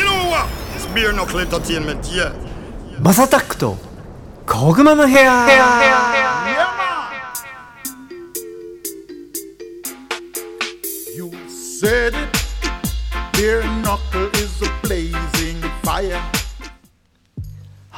You know what? It's bare knuckle entertainment, yeah. マサタックと小熊の部屋 You said it. Bare knuckle is a blazing fire.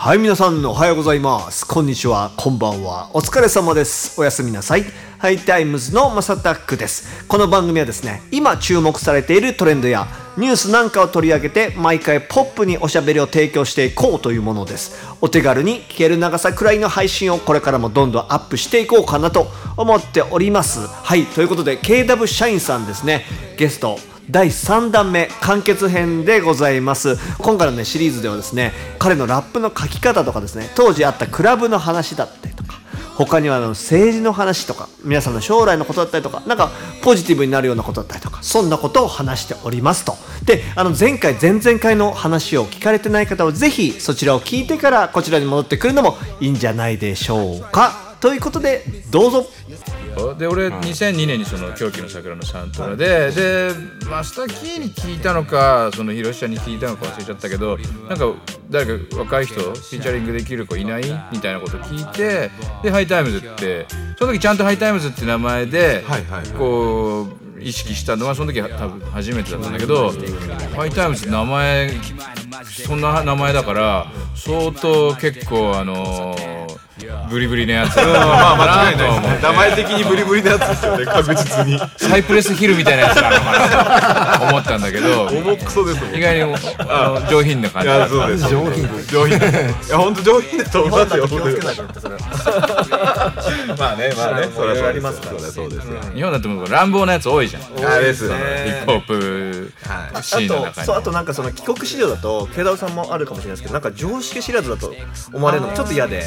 はい皆さんおはようございます。こんにちは。こんばんは。お疲れ様です。おやすみなさい。ハイタイムズのマサタックです。この番組はですね今注目されているトレンドやニュースなんかを取り上げて毎回ポップにおしゃべりを提供していこうというものです。お手軽に聞ける長さくらいの配信をこれからもどんどんアップしていこうかなと思っております。はいということで KW 社員さんですね。ゲスト第3弾目完結編でございます。今回のねシリーズではですね彼のラップの書き方とかですね当時あったクラブの話だったりとか他にはあの政治の話とか皆さんの将来のことだったりとかなんかポジティブになるようなことだったりとかそんなことを話しておりますと。であの前回前々回の話を聞かれてない方はぜひそちらを聞いてからこちらに戻ってくるのもいいんじゃないでしょうか。ということでどうぞ。で俺2002年にその「狂気の桜」のサントラででマスターキーに聞いたのかその広下に聞いたのか忘れちゃったけどなんか誰か若い人フィーチャリングできる子いない？みたいなこと聞いてでハイタイムズってその時ちゃんとハイタイムズって名前でこう意識したのはその時は多分初めてだったんだけどハイタイムズって名前そんな名前だから相当結構あのブリブリなやつ。だまあ間違いないですね。名前的にブリブリなやつですよね確実に。 Cypress Hill みたいなやつなのかなと思ったんだけど。重くそです意外に上品な感いじやそうです。上品。上品。いや本当上品だと思いますよ。まあねまあね。それはありますからそうですよ。日本だってもう乱暴なやつ多いじゃん。ヒあれですよね。ップホップシーンの中に。あとなんかその帰国子女だと慶太郎さんもあるかもしれないですけどなんか常識知らずだと思われるのがちょっと嫌で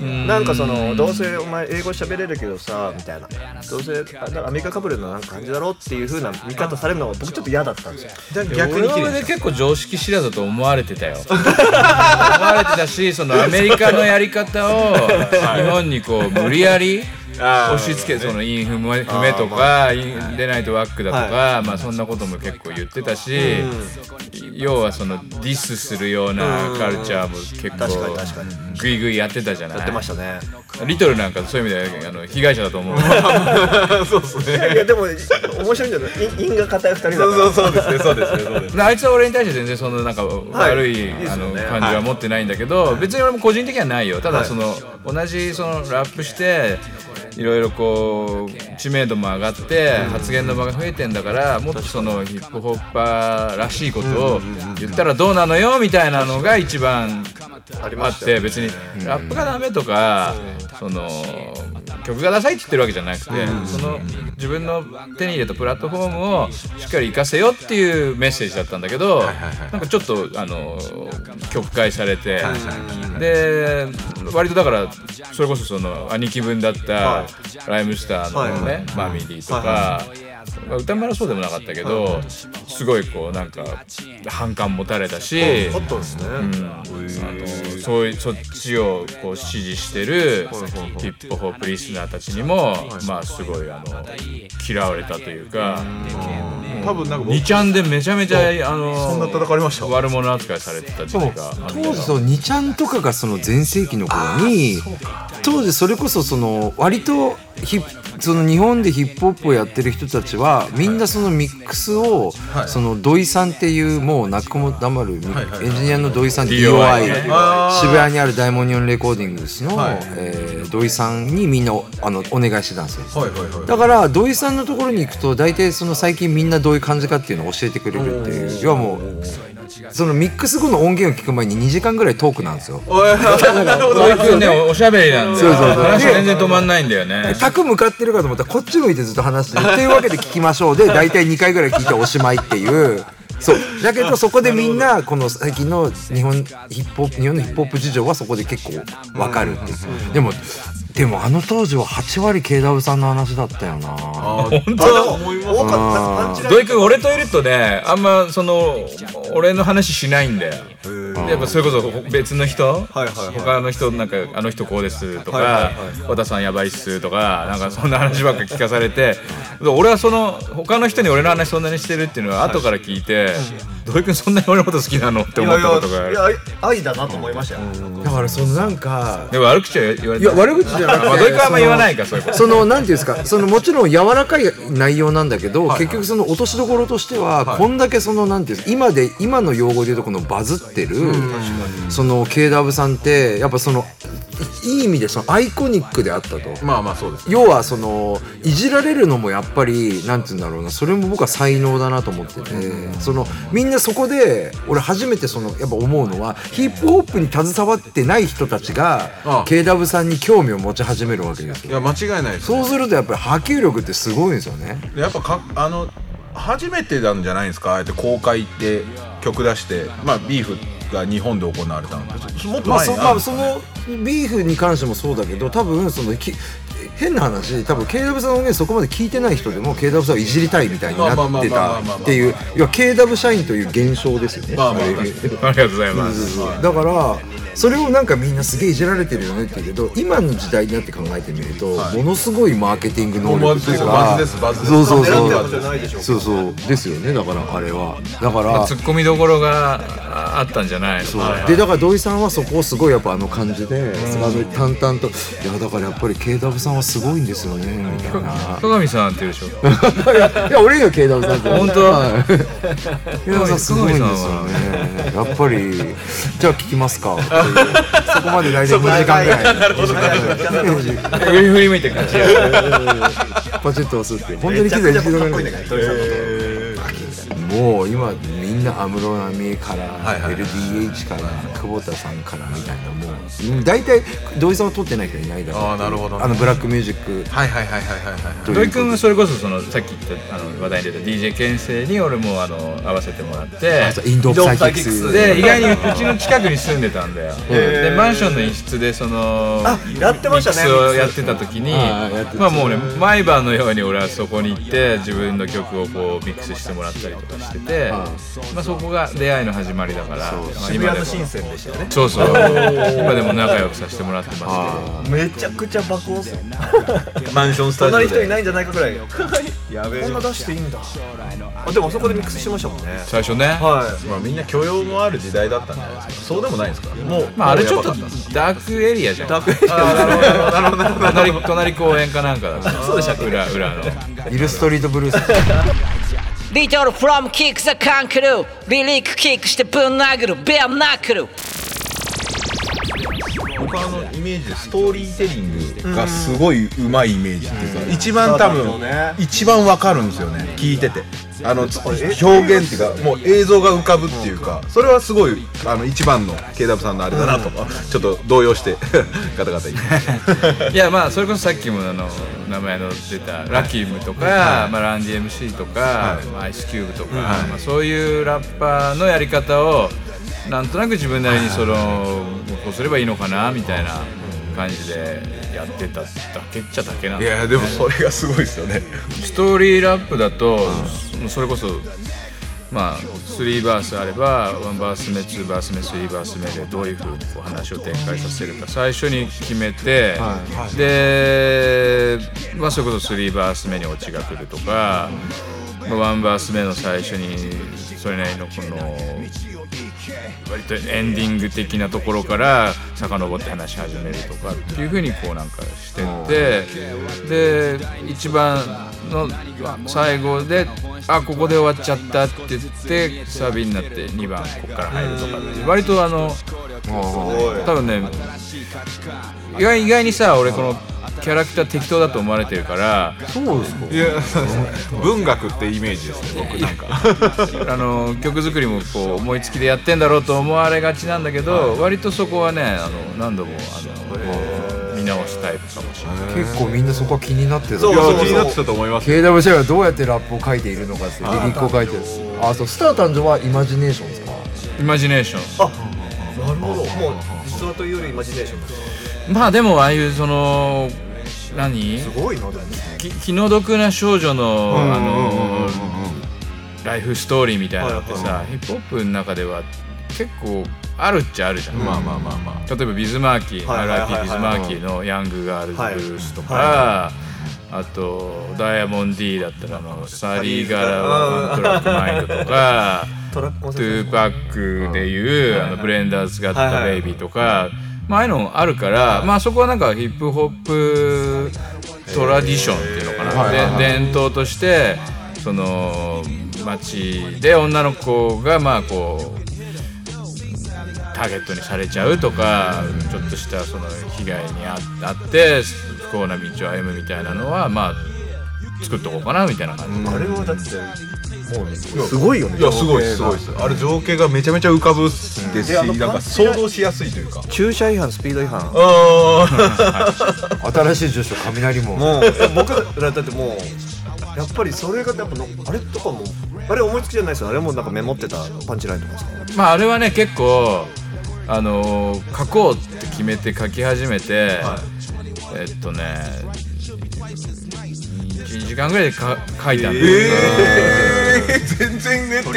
なんかそのどうせお前英語喋れるけどさみたいな。どうせあアメリカかぶれのなんか感じだろっていう風な見方されるのが僕ちょっと嫌だったんですよ。逆に俺で結構常識知らずだと思われてたよ。思われてたしそのアメリカのやり方を日本にこう無理やり押し付けそのインフメフメとかインでないとワックだとかまあそんなことも結構言ってたし要はそのディスするようなカルチャーも結確かに確かに。構グイグイやってたじゃない？やってましたね。リトルなんかそういう意味であの被害者だと思う。そうですね。いやでも面白いんじゃない？因因が硬い二人だから。そうそうですねそうですねそうですで あいつは俺に対して全然そのなんか悪い,、あの感じは持ってないんだけど、別に俺も個人的にはないよ。ただその、同じそのラップしていろいろこう知名度も上がって発言の場が増えてんだからもっとそのヒップホッパーらしいことを言ったらどうなのよみたいなのが一番あって別にラップがダメとかその曲がダサいって言ってるわけじゃなくてその自分の手に入れたプラットフォームをしっかり活かせよっていうメッセージだったんだけどなんかちょっとあの曲解されてで割とだからそれこそその兄貴分だったライムスターのねマミリーとか。まあ歌丸はそうでもなかったけどすごいこうなんか反感持たれたし、あったんですね、あのそういうそっちをこう支持してるヒップホップリスナーたちにもまあすごいあの嫌われたというか多分なんか僕2ちゃんでめちゃめちゃあのそんな叩かれました。悪者扱いされてた時期があった当時その2ちゃんとかがその全盛期の頃に当時それこそその割とその日本でヒップホップをやってる人たちはみんなそのミックスをその土井さんっていうもう泣く子も黙るミエンジニアの土井さん DOI 渋谷にあるダイモニオンレコーディングスのえー土井さんにみんなおあのお願いしてたんですよ。はいはいはい。だから土井さんのところに行くと大体その最近みんなどういう感じかっていうのを教えてくれるっていう要はもうそのミックス後の音源を聞く前に2時間ぐらいトークなんですよ。ねおしゃべりなんで。そうそうそう。話全然止まんないんだよね。卓向かってるかと思ったらこっち向いてずっと話してる。というわけで聞きましょう。で 大体2回ぐらい聞いておしまいっていう。そう。だけどそこでみんなこの最近の日本ヒップホップ日本のヒップホップ事情はそこで結構わかるっていう。でもでもあの当時は8割 KW さんの話だったよな。あ本当？思います。多かった。土井君俺といるとねあんまその俺の話しないんだよ。やっぱそれこそ別の人、はいはいはい。他の人なんかあの人こうですとか、はいはいはい。和田さんやばいっすとかなんかそんな話ばっか聞かされて俺はその他の人に俺の話そんなにしてるっていうのは後から聞いて土井君そんなに俺のこと好きなのって思ったことがある。いやいや愛だなと思いましたよ。だからそのなんかでも悪口は言われい。や悪口じゃなくてまあ土井君はあんま言わないかそういうこと。そのなんていうんですかそのもちろん柔らかい内容なんだけど、結局その落としどころとしては、こんだけそのなんていうんですか今で今の用語で言うとこのバズってる、その KW さんってやっぱそのいい意味でそのアイコニックであったと。まあまあそうです。要はそのいじられるのもやっぱりなんて言うんだろうなそれも僕は才能だなと思ってて、そのみんなそこで俺初めてそのやっぱ思うのはヒップホップに携わってない人たちが KW さんに興味を持ち始めるわけですよ。いや間違いないですそうするとやっぱり波及力ってすごいんですよね。でやっぱかあの初めてなんじゃないですか？ああやって公開って曲出して。まあビーフが日本で行われたのでもっとまあ前にそまあそのビーフに関してもそうだけど多分そのき変な話多分 KW さんの音源そこまで聞いてない人でも KW さんをいじりたいみたいになってまあまあまあまあまあまあたっていう要は KW 社員という現象ですよね。まあまあありがとうございますだからそれをなんかみんなすげえいじられてるよねって言うけど今の時代になって考えてみると、ものすごいマーケティング能力とかそうそうそうそうそうですよねだからあれはだからツッコミどころがああったんじゃないの？そう。でだから土井さんはそこをすごいやっぱあの感じで、淡々と「いやだからやっぱり KW さんはすごいんですよね」みたいな。鏡さんって言うでしょ？いやいや俺には KW さんって本当？はい KW さんすごいんですよね。やっぱり。じゃあ聞きますか。そこまで大体2時間ぐらい上に振り向いてる感じ パチッと押すって本当に機材一度もう今みんな安室奈美恵から、はいはい LDH から久保田さんからみたいなもううん大体土井さんを取ってない人いないだろうあーなるほどね。あのブラックミュージック。はいはいはいはいはいはい土井君はそれこそそのさっき言ったあの話題に出た DJ 牽制に俺もあの合わせてもらってインドサイキックス。で意外にうちの近くに住んでたんだよ。でマンションの一室でそのあやってましたね。ミックスをやってた時にまあもうね毎晩のように俺はそこに行って自分の曲をこうミックスしてもらったりとかしててまあそこが出会いの始まりだから。まあ渋今でも。谷の深センでしたよね。そうそう。今でも仲良くさせてもらってますけど。めちゃくちゃ爆音っすよマンションスタジオで。隣人いないんじゃないかぐらい。やべえ。こんな出していいんだあでもあそこでミックスしてましたもんね。最初ね。はい。まあみんな許容もある時代だったんじゃないですか。そうでもないですかもうまああれちょっとダークエリアじゃん。ダークエリア。なるほどなるほど。隣公園かなんかだそうでしたっけ？裏裏の。イルストリートブルースリトルフロムキックザカンクルーリリックキックしてぶん殴るベアナックル僕はあのイメージでストーリーテリングがすごいうまいイメージっていうか、一番多分、一番わかるんですよね。聞いてて。あのつ表現っていうか。もう映像が浮かぶっていうかそれはすごいあの一番の KW さんのあれだなと。か、ちょっと動揺して ガタガタ言って。いやまあそれこそさっきもあの名前の出たラキムとか、まあ、ランディ MC とか、まあ、アイスキューブとか、まあ、そういうラッパーのやり方をなんとなく自分なりにそのこうすればいいのかなみたいな感じでやってただけっちゃだけなんいだやでもそれがすごいですよね。ストーリーラップだと、それこそまあ3バースあれば1バース目2バース目3バース目でどういうふうにこう話を展開させるか最初に決めて、で、まあ、それこそ3バース目にオチが来るとか、まあ、1バース目の最初にそれなりのこの割とエンディング的なところから遡って話し始めるとかっていうふうにこうなんかしてってで一番の最後であここで終わっちゃったって言ってサビになって2番ここから入るとか割とあの多分ね意外意外にさ俺このキャラクター適当だと思われてるからそうですか。いや文学ってイメージですね僕なんか。あの曲作りもこう思いつきでやってんだろうと思われがちなんだけど、割とそこはねあの何度もあの、見直すタイプかもしれない。結構みんなそこは気になってたそう気になってたと思います KW 社がどうやってラップを書いているのかってリリックを書いてるあそう。スター誕生はイマジネーションですか？イマジネーションなるほど。もう実話というよりイマジネーションですまあでもああいうその何？すごいなでもき気の毒な少女のあのライフストーリーみたいなのってはいさヒップホップの中では結構あるっちゃあるじゃん、まあまあまあまあ。例えばビズマーキー、RIP ビズマーキーのヤングガールズブルースとか、はあとダイヤモンド D だったらあの Sally Got a One Track Mind とか2Pac でいうあの Brenda's Got a Baby とか、まあああいうのあるから、まあそこはなんかヒップホップ tradition っていうのかな、で伝統としてその街で女の子がまあこうターゲットにされちゃうとかちょっとしたその被害にああって不幸な道を歩むみたいなのはまあ作っとこうかなみたいな感じ、あれはだってもうす。ごいよね。いやすごいですすごいです。あれ情景がめちゃめちゃ浮かぶです。し、なんか想像しやすいというか。駐車違反スピード違反。あ新しい女子と雷ももうえ僕らだってもうやっぱりそれがやっぱのあれとかもあれ思いつきじゃないですよ。あれもなんかメモってたパンチラインとかさ。まああれはね結構あのー書こうって決めて書き始めて、えっとね1時間ぐらいでか書いたんですよ、え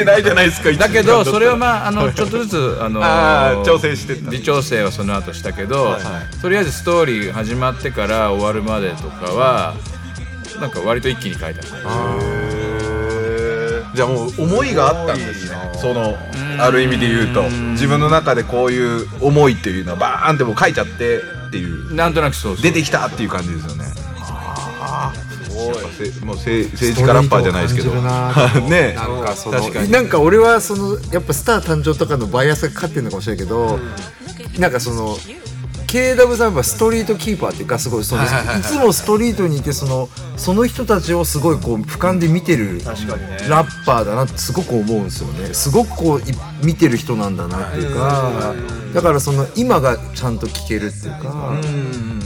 てないじゃないですかだけどそれをまああのちょっとずつあのあー調整して微調整はその後したけど、とりあえずストーリー始まってから終わるまでとかはなんか割と一気に書いた。じゃあもう思いがあったんですね。そのある意味で言うと。自分の中でこういう思いっていうのをバーンってもう書いちゃってっていう。なんとなくそう。出てきたっていう感じですよねもうせ政治家ラッパーじゃないですけど。ね。なんかその確かに。なんか俺はそのやっぱスター誕生とかのバイアスがかかってるのかもしれないけど、なんかその KW さんはストリートキーパーっていうかすごいそのいつもストリートにいてそのその人たちをすごいこう俯瞰で見てるラッパーだなってすごく思うんですよね。すごくこうい見てる人なんだなっていうかだからその今がちゃんと聞けるっていうか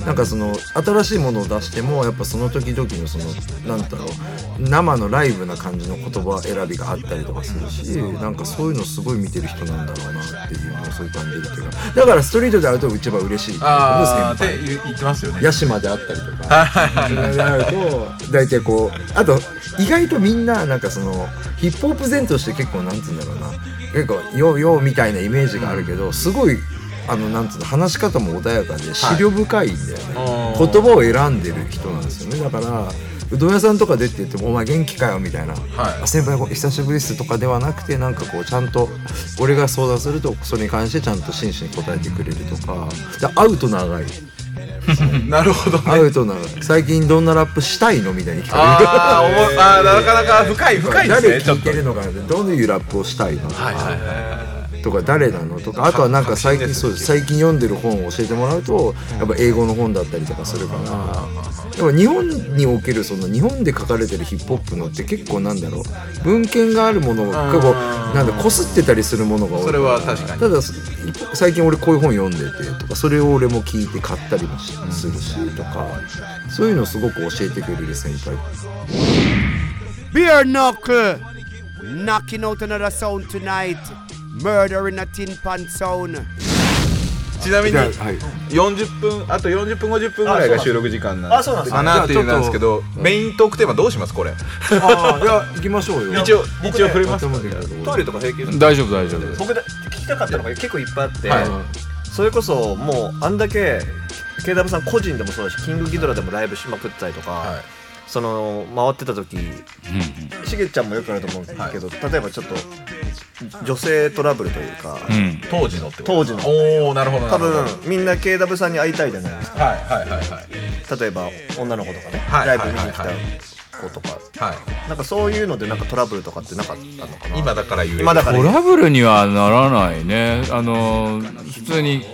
なんかその新しいものを出してもやっぱその時々のそのなんだろう生のライブな感じの言葉選びがあったりとかするしなんかそういうのすごい見てる人なんだろうなっていうのをそういう感じるっていうか。だからストリートで会うと一番嬉しいってああってことですね言ってますよね。ヤシマであったりとか。と大体こうあと意外とみんななんかそのヒップホップ前として結構なんつうんだろうな。結構「よよ」みたいなイメージがあるけどすごいあのなんつうの話し方も穏やかで思慮深いんだよね、言葉を選んでる人なんですよね。だからうどん屋さんとかでって言っても「お前元気かよ」みたいな「あ先輩久しぶりです」とかではなくてなんかこうちゃんと俺が相談するとそれに関してちゃんと真摯に答えてくれるとか。で会うと長い。なるほどね。会うと長い。最近どんなラップしたいのみたいに聞かれる。ああーなかなか深い深いです誰ねちょっと聞いてるのかなどういうラップをしたいのとか誰なのとかあとはなんか最近そうです。最近読んでる本を教えてもらうとやっぱ英語の本だったりとかするから。でも日本におけるその日本で書かれてるヒップホップのって結構なんだろう。文献があるものが結構なんだこすってたりするものが多い。それは確かに。ただ最近俺こういう本読んでてとかそれを俺も聞いて買ったりもしするしとか。そういうのをすごく教えてくれる先輩。Beer knuckle. Knocking out another sound tonight. Murder in a tin pan sound. ちなみにじゃあはい。40分あと40分50分ぐらいが収録時間なんあそうなんですかなっていうなんですけどメイントークテーマどうします？これ。ああいや行きましょうよ。一応一応触れます。トイレとか平気です大丈夫大丈夫僕で聞きたかったのが結構いっぱいあって、はい。それこそもうあんだけ KW さん個人でもそうだしキングギドラでもライブしまくってたりとか、はいその回ってた時しげちゃんもよくあると思うんですけど、例えばちょっと女性トラブルというか、うん。当時のってこと？当時の。おおなるほどな多るほど。分みんな KW さんに会いたいじゃないですか。はいはいはいはい。例えば女の子とかね、はいライブ見に来た子とか、はい。なんかそういうのでなんかトラブルとかってなかったのかな。今だから言える今だからトラブルにはならないね。あの普通に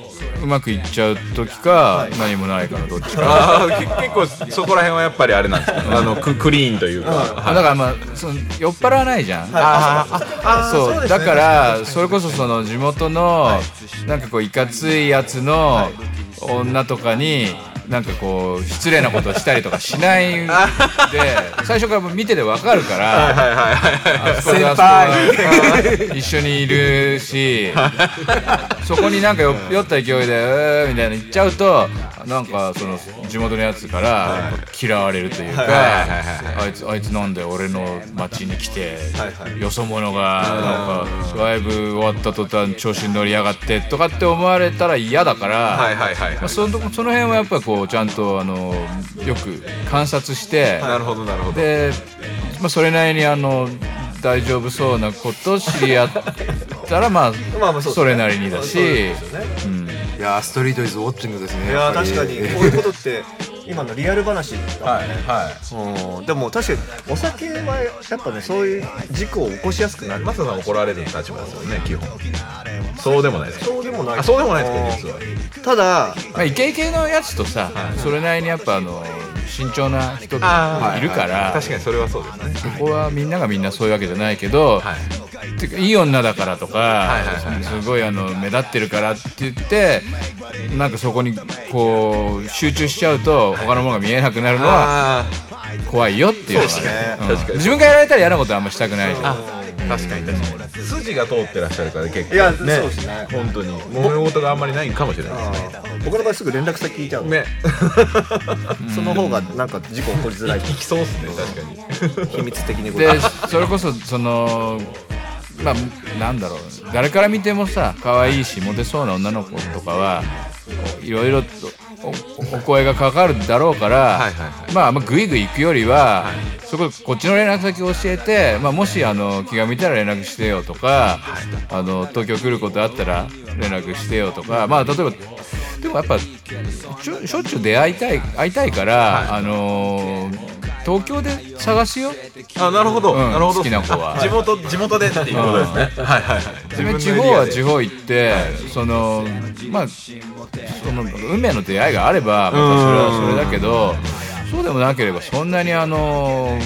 うまくいっちゃう時か、何もないからどっちか。ああ結構そこら辺はやっぱりあれなんですか？あの ククリーンというか。あだからまあその酔っ払わないじゃん、ああそう。だからそれこそその地元のなんかこういかついやつの女とかになんかこう失礼なことをしたりとかしないで 最初から見ててわかるからあそこであそこが一緒にいるしそこになんか酔酔った勢いで「うー」みたいな言っちゃうとなんかその地元のやつから嫌われるというか、あいつあいつなんで俺の町に来て、よそ者がなんかライブ終わった途端調子に乗りやがってとかって思われたら嫌だから、その辺はやっぱりこうちゃんとあのよく観察して、で、まあ、それなりにあの大丈夫そうなこと知り合ったらまあまあまあそうそれなりにだし、うん、いやーストリートイズウォッチングですねいや確かに。こういうことって今のリアル話だはいはい。うん。でも確かにお酒はやっぱねそういう事故を起こしやすくなる。マサさん怒られる立場ですよね基本。そうでもないです。かそうでもない。あそうでもないですけど実は。ただまあ、イケイケのやつとさ、それなりにやっぱあの慎重な人あーいるから、確かにそれはそうですね。そこはみんながみんなそういうわけじゃないけど、はい。いい女だからとか、すごいあの目立ってるからって言ってなんかそこにこう集中しちゃうと他のものが見えなくなるのはあ怖いよっていうのがね。うん。自分がやられたら嫌なことはあんましたくない。じゃんあ確かに。確かに筋が通ってらっしゃるから結構。いやね。そうですね。本当に。揉め事があんまりないかもしれない。ですね僕の場合すぐ連絡先聞いちゃう。のね。その方がなんか事故起こりづらい。いきそうっすね確かに。秘密的にでそれこそそのまあなんだろう。誰から見てもさ可愛いしモテそうな女の子とかはいろいろとおお声がかかるだろうから、はいはいはい。まあまあグイグイ行くよりは、そここっちの連絡先教えて、まあ、もしあの気が向いたら連絡してよとか、あの東京来ることあったら連絡してよとかまあ例えばでもやっぱしょしょっちゅう出会いたい会いたいから、あのー東京で探すよあなるほど、うんなるほど。好きな子は。地元地元でっていうことですね、はいはいはい。自分地方は地方行って、そのまあその運命の出会いがあればまたそれはそれだけどそうでもなければそんなにあの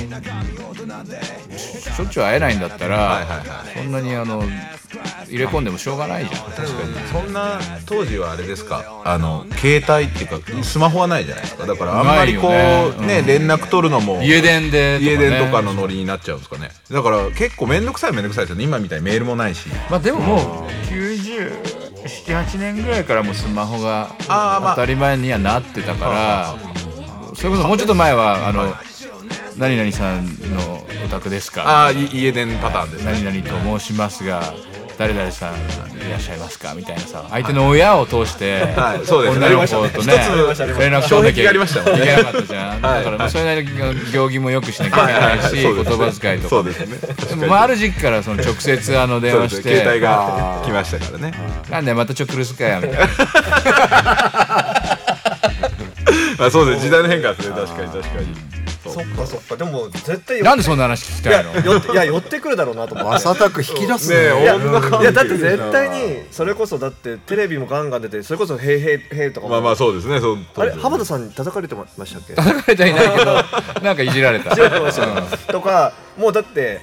しょっちゅう会えないんだったら、そんなにあの入れ込んでもしょうがないじゃん。確かにそんな当時はあれですか？あの携帯っていうかスマホはないじゃないですか。だからあんまりこうね。ね連絡取るのも家電で家電とかののノリになっちゃうんですかね。だから結構面倒くさい面倒くさいですよね。今みたいにメールもないし。まあでももう978年ぐらいからもうスマホが当たり前にはなってたからそれこそもうちょっと前はあの何々さんのお宅ですか？ああい家電パターンですね。何々と申しますが誰々さんいらっしゃいますか？みたいなさ相手の親を通してはい。そうですね。女の子とね連絡取んなきゃいけなかったじゃん。はい。だからまあそれなりに行儀もよくしなきゃいけないし言葉遣いとかそうですね。でもまあある時期からその直接あの電話して携帯が来ましたからね。なんでまたちょくるすかやみたいな あそうです時代の変化ですね。確かに確かに。そっかそっか。でも絶対なんでそんな話聞きたいの？寄っていや寄ってくるだろうなと思って朝たく引き出すねえいやだって絶対にそれこそだってテレビもガンガン出てそれこそ「へいへいへい」とかも。まあまあそうですねそうあれ浜田さんに叩かれてましたっけ？叩かれてはいないけどなんかいじられた。とかもうだって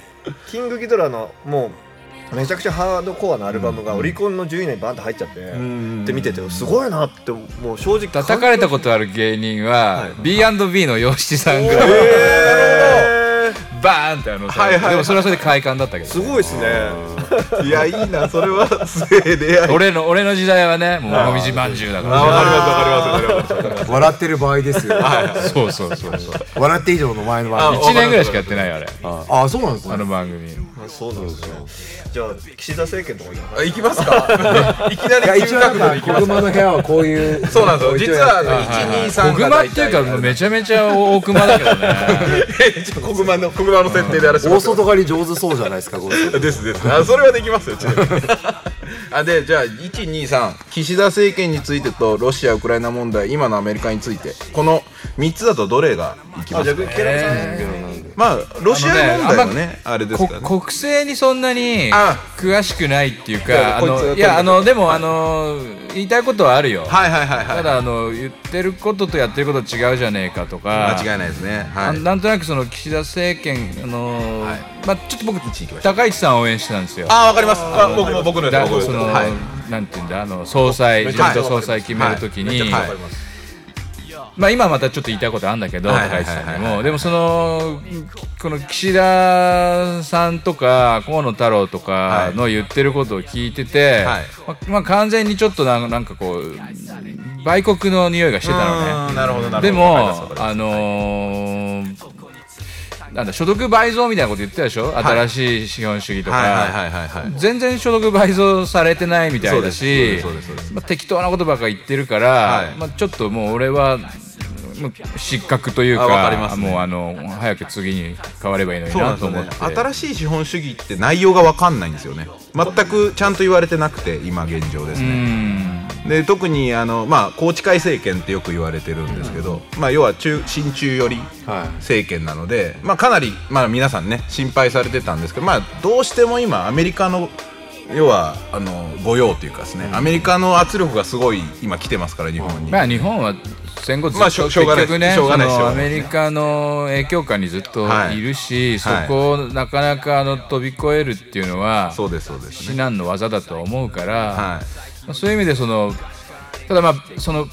キングギドラのもうめちゃくちゃハードコアなアルバムがオリコンの10位以内にバンって入っちゃってで見ててすごいなってもう正直。叩かれたことある芸人は B&B の洋七さんぐらいバーンってあのはいはいはい。でもそれはそれで快感だったけどすごいですね。いやいいなそれは。すげえ出会い。俺の俺の時代はねもうもみじまんじゅうだかあわかりますわかりますわかります。笑ってる場合ですよ。らそうそうそうそう。笑って以上の前の場合あ1年ぐらいしかやってないよあれ。あそうなんですね。あの番組。そうなんですよ。じゃあ岸田政権とか行きますか？いきなりいや一応なんか行きます小熊の部屋はこういう。そうなんですよ。実はあのはい。はい123小熊っていうかめちゃめちゃ大熊だけどね。小熊の小熊の設定でやらせてもら大外刈り上手そうじゃないですかこれ。ですです。あそれはできますよちなみに。あでじゃあ123岸田政権についてとロシア・ウクライナ問題今のアメリカについて。この3つだとどれがいきますか？まあロシア問題はねあれですこからね。国政にそんなにあ詳しくないっていうかいやあのでもあの言いたいことはあるよ。はいはいはいはい。ただあの言ってることとやってること違うじゃねえかとか。間違いないですね。はい。あなんとなくその岸田政権あのーはい。まあちょっと僕高市さんを応援してたんですよ。あわかります。あ僕も僕のやつだ僕その、はい。なんていうんだあの総裁自民党総裁決めるときに、はいまあ今またちょっと言いたいことあるんだけど、はいはい高市さんにはいはいも。でもそのこの岸田さんとか河野太郎とかの言ってることを聞いてて、はい。まあまあ完全にちょっとなんなんかこう売国の匂いがしてたのね。うんなるほどなるほど。でもあのーなんだ所得倍増みたいなこと言ってたでしょ、新しい資本主義とか、はいはいはいはいはい。全然所得倍増されてないみたいだしまあ、適当なことばっか言ってるから、はい。まあ、ちょっともう俺は失格というかね。もうあの早く次に変わればいいのになと思って。新しい資本主義って内容が分かんないんですよね。全くちゃんと言われてなくて今現状ですうねん。で特にあの、まあ、宏池会政権ってよく言われてるんですけど、まあ、要は中親中寄り政権なので、まあ、かなり、まあ、皆さんね心配されてたんですけど、まあ、どうしても今アメリカの要はあの御用というかですね、アメリカの圧力がすごい今来てますから日本に、まあ日本は戦後ずっとしょうがない結局ねアメリカの影響下にずっとい。るし、そはい。こをなかなかあの飛び越えるっていうのはそうですそうですね。至難の技だと思うから、はい。まあそういう意味でそのただまあその、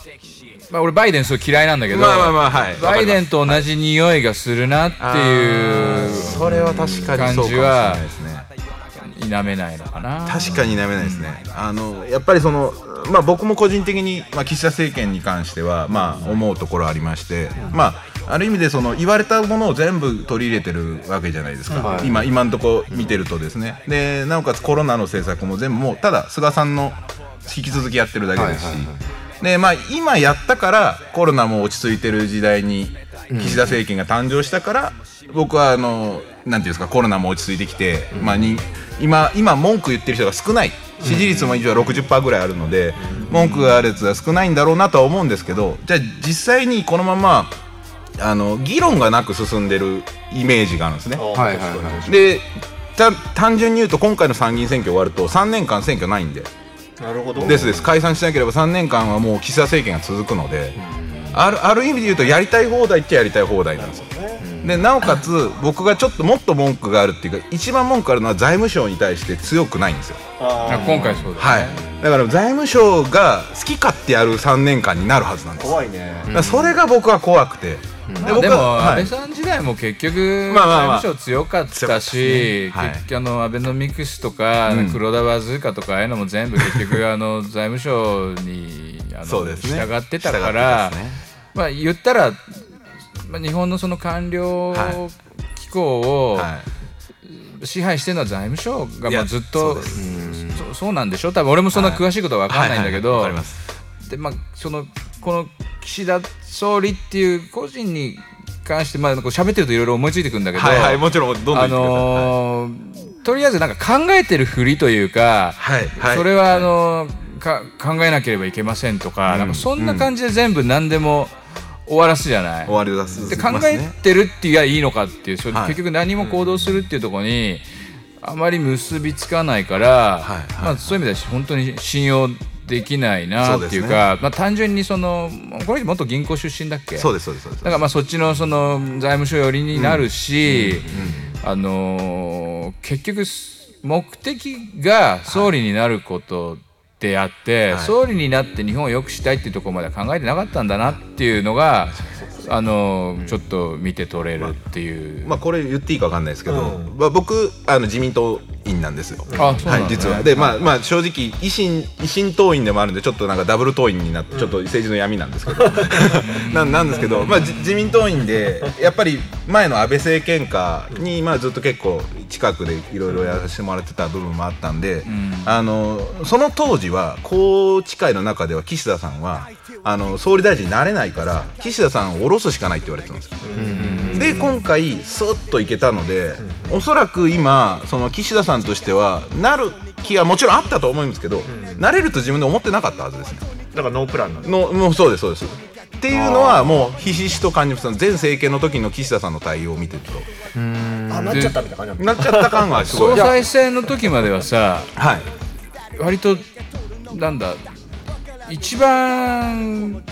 まあ、俺バイデンすごい嫌いなんだけど、バイデンと同じ匂いがするなっていうそれは確かにそうかもしれないですね否めないのかな。確かに否めないですね、あのやっぱりその、まあ、僕も個人的に、まあ、岸田政権に関しては、まあ、思うところありまして、まあ、ある意味でその言われたものを全部取り入れてるわけじゃないですか、今今のところ見てるとですね。でなおかつコロナの政策も全部もうただ菅さんの引き続きやってるだけですし、でまあ、今やったからコロナも落ち着いてる時代に岸田政権が誕生したから、僕はあのなんていうんですかコロナも落ち着いてきて、まあ、に今今文句言ってる人が少ない。支持率も一応60%ぐらいあるので、文句があるやつが少ないんだろうなとは思うんですけどじゃあ実際にこのままあの議論がなく進んでるイメージがあるんですね。はいはいはい。でた単純に言うと今回の参議院選挙終わると3年間選挙ないんで。なるほど。ですです。解散しなければ3年間はもう岸田政権が続くので、あるある意味で言うとやりたい放題っちゃやりたい放題なんですよ。でなおかつ僕がちょっともっと文句があるっていうか一番文句あるのは財務省に対して強くないんですよ。あ今回そうだ、ねはい、だから財務省が好き勝手やる3年間になるはずなんです。怖いね。それが僕は怖くて。まあでもはい。安倍さん時代も結局まあまあまあ。財務省強かったし、結局あのアベノミクスとか、うん。黒田バズーカとかああいうのも全部 結局あの財務省にあの、そうですね。従ってたから、ね。まあ言ったら、まあ、日本のその官僚は機構をは支配してるのは財務省がまあずっとそそうなんでしょ？多分俺もそんな詳しいことは分かんないんだけど、でまあそのこの岸田総理っていう個人に関してまあこう喋ってるといろいろ思いついてくるんだけど、はいはいもちろんどんどん言あ。のーとりあえずなんか考えてるふりというか、はいはい。それはあのーか考えなければいけませんとか,、なんかそんな感じで全部何でも終わらすじゃない？終わりだす。で考えてるって言えばいいのかっていうはい。結局何も行動するっていうところにあまり結びつかないから、はいはい。まあ、そういう意味では本当に信用できないなっていうかまあ、単純にそのこの人元銀行出身だっけ？そうですそうですそうです。だからまあそっちのその財務省寄りになるし、あのー結局目的が総理になることであって、はい。総理になって日本を良くしたいっていうところまでは考えてなかったんだなっていうのが、あのーちょっと見て取れるっていう。まあこれ言っていいかわかんないですけど、まあ僕あの自民党員なんですよ。あそうなんだね。はい実は。でまあまあ正直維新維新党員でもあるんでちょっとなんかダブル党員になってちょっと政治の闇なんですけど、なんなんですけどまあじ自民党員でやっぱり前の安倍政権下にまあずっと結構近くでいろいろやらせてもらってた部分もあったんで、あのその当時は宏池会の中では岸田さんはあの総理大臣になれないから岸田さんを下ろすしかないって言われてたんですよ。で今回スッといけたので、おそらく今その岸田さんとしてはなる気はもちろんあったと思うんですけど、なれると自分で思ってなかったはずですね。だからノープランなんだのもうそうですそうです。っていうのはもうひしひしと感じます。前政権の時の岸田さんの対応を見てるあなっちゃったみたいな感じとなっちゃった感はすご総い裁選の時まではさはい。割となんだ一番